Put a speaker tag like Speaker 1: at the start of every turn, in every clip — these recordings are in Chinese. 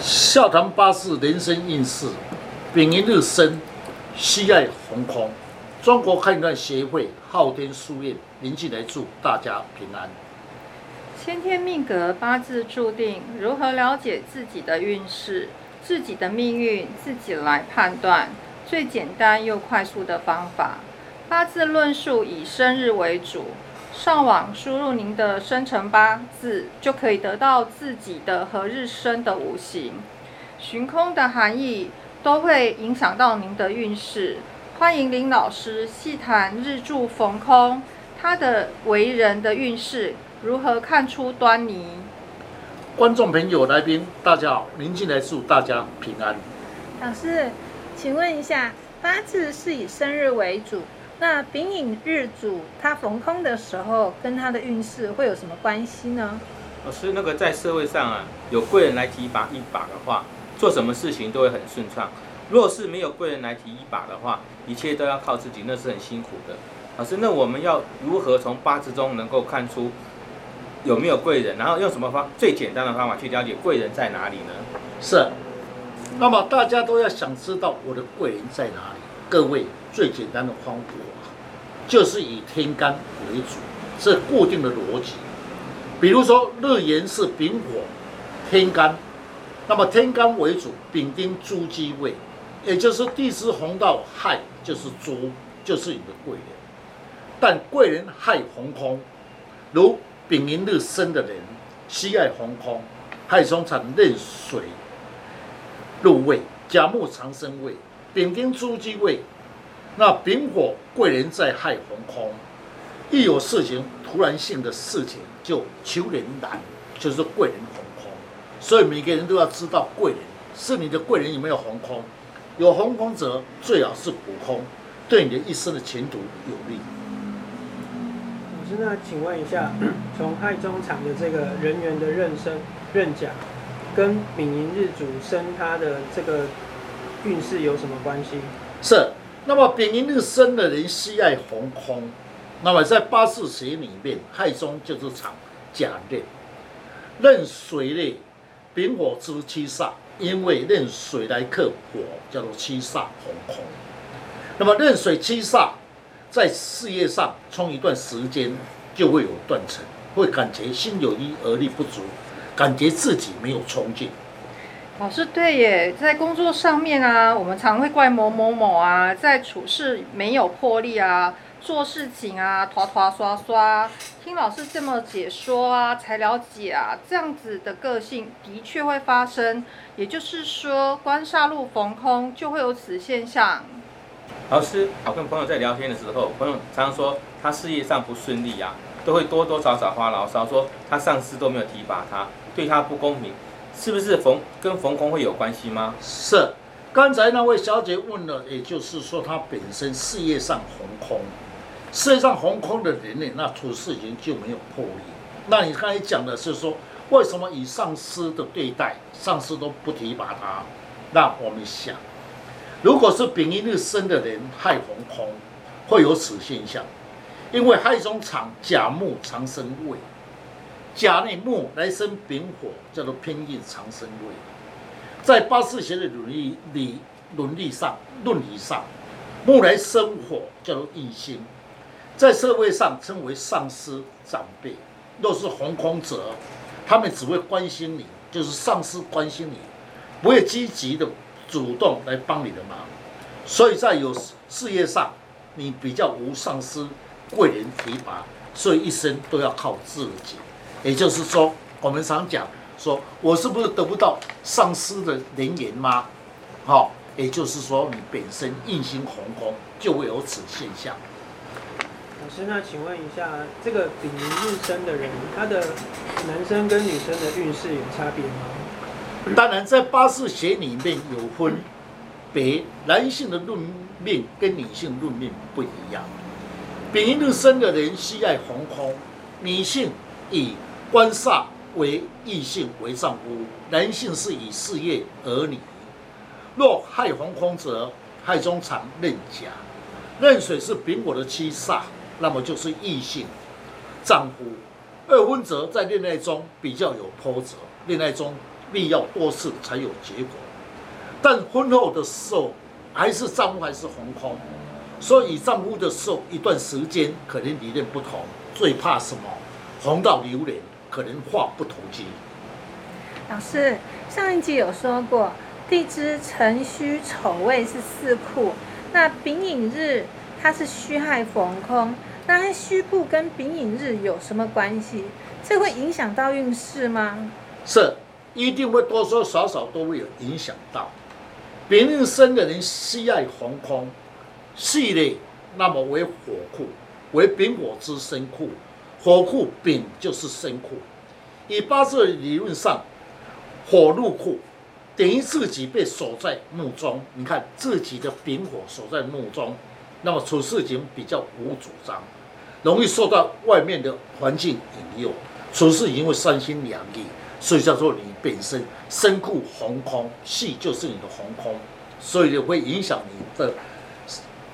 Speaker 1: 笑谈八字人生运势，丙寅日生，西爱红空。中国看断协会昊天书院林进来祝大家平安。
Speaker 2: 先天命格八字注定，如何了解自己的运势、自己的命运，自己来判断。最简单又快速的方法，八字论述以生日为主。上网输入您的生辰八字，就可以得到自己的何日生的五行、寻空的含义，都会影响到您的运势。欢迎林老师细谈日柱逢空，他的为人的运势如何看出端倪？
Speaker 1: 观众朋友、来宾，大家好，您进来祝大家平安。
Speaker 3: 老师，请问一下，八字是以生日为主。那丙寅日主他逢空的时候，跟他的运势会有什么关系呢？
Speaker 4: 老师，那个在社会上啊，有贵人来提拔一把的话，做什么事情都会很顺畅。若是没有贵人来提一把的话，一切都要靠自己，那是很辛苦的。老师，那我们要如何从八字中能够看出有没有贵人？然后用什么方最简单的方法去了解贵人在哪里呢？
Speaker 1: 是。那么大家都要想知道我的贵人在哪里？各位最简单的方法。就是以天干为主，是固定的逻辑。比如说日元是丙火天干，那么天干为主，丙丁猪鸡位，也就是地支红到亥就是猪，就是你的贵人。但贵人亥红空，如丙寅日生的人，西爱红空，亥中产壬水入位，甲木长生位，丙丁猪鸡位。那丙火贵人在亥红空，一有事情突然性的事情就求人难，就是贵人红空。所以每个人都要知道贵人是你的贵人有没有红空，有红空者最好是补空，对你的一生的前途有利。
Speaker 5: 老师，那请问一下，从亥中场的这个人员的任生任甲，跟丙寅日主生他的这个运势有什么关系？
Speaker 1: 是。那么丙寅日生的人喜爱红空，那么在八字学里面，亥中就是场甲刃，壬水呢，丙火之七煞，因为壬水来克火，叫做七煞红空。那么壬水七煞在事业上冲一段时间就会有断层，会感觉心有余而力不足，感觉自己没有冲劲。
Speaker 2: 老师对耶，在工作上面啊，我们常会怪某某某啊，在处事没有魄力啊，做事情啊，拖拖刷刷。听老师这么解说啊，才了解啊，这样子的个性的确会发生。也就是说，官煞路逢空就会有此现象。
Speaker 4: 老师，我跟朋友在聊天的时候，朋友常常说他事业上不顺利啊，都会多多少少发牢骚，说他上司都没有提拔他，对他不公平。是不是逢跟逢空会有关系吗？
Speaker 1: 是，刚才那位小姐问了，也就是说她本身事业上红空，事业上红空的人呢，那处事情就没有魄力。那你刚才讲的是说，为什么以上司的对待，上司都不提拔他？那我们想，如果是丙寅日生的人，亥红空，会有此现象，因为亥中藏甲木长生位。甲内木来生丙火，叫做偏印长生位。在八字学的伦理理伦理上、论理上，木来生火，叫做印星。在社会上称为上司长辈。若是红空者，他们只会关心你，就是上司关心你，不会积极的主动来帮你的忙。所以在有事业上，你比较无上司贵人提拔，所以一生都要靠自己。也就是说，我们常讲说，我是不是得不到上司的人言吗？好，也就是说，你本身印星红空，就会有此现象。
Speaker 5: 老师，那请问一下，这个丙寅日生的人，他的男生跟女生的运势有差别吗？
Speaker 1: 当然，在八字学里面有分别，男性的论命跟女性论命不一样。丙寅日生的人喜爱红空，女性以官煞为异性为丈夫，男性是以事业儿女。若亥红空则，亥中藏壬甲，壬水是丙火的七煞，那么就是异性丈夫。二婚则在恋爱中比较有波折，恋爱中必要多次才有结果。但婚后的时候，还是丈夫还是红空，所以丈夫的时候一段时间可能理念不同，最怕什么？红到流脸，可能话不投机。
Speaker 3: 老师，上一集有说过，地支辰戌丑未是四库，那丙寅日它是戌亥逢空，那戌库跟丙寅日有什么关系？这会影响到运势吗？
Speaker 1: 是，一定会多多少少都会有影响到。丙寅生的人西爱逢空，系列那么为火库，为丙火之生库，火库丙就是生库。以八字理论上，火入库，等于自己被锁在墓中。你看自己的丙火锁在墓中，那么处事情比较无主张，容易受到外面的环境引诱，处事情会三心两意。所以叫做你本身身库红空，气就是你的红空，所以就会影响你的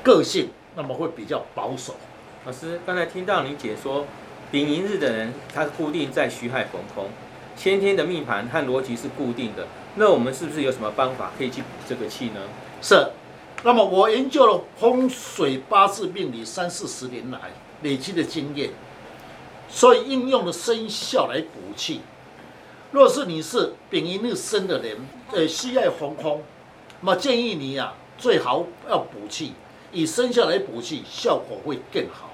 Speaker 1: 个性，那么会比较保守。
Speaker 4: 老师刚才听到你解说，丙寅日的人他固定在戌亥逢空，先天的命盘和逻辑是固定的，那我们是不是有什么方法可以去补这个气呢？
Speaker 1: 是。那么我研究了风水八字命理三四十年来累积的经验，所以应用了生肖来补气。若是你是丙寅日生的人，呃，需要红空，那么建议你啊，最好要补气，以生肖来补气，效果会更好。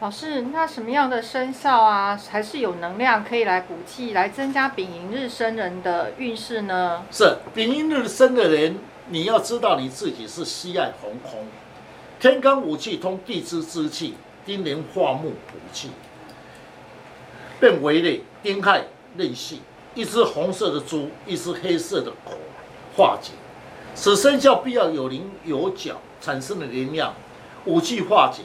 Speaker 2: 老师，那什么样的生肖啊，还是有能量可以来补气，来增加丙寅日生人的运势呢？
Speaker 1: 是丙寅日生的人，你要知道你自己是西爱红空，天干五气通地支之气，丁年化木补气，变为类丁亥。任性，一只红色的猪，一只黑色的狗，化解。此生肖必要有棱有角，产生的能量，武器化解，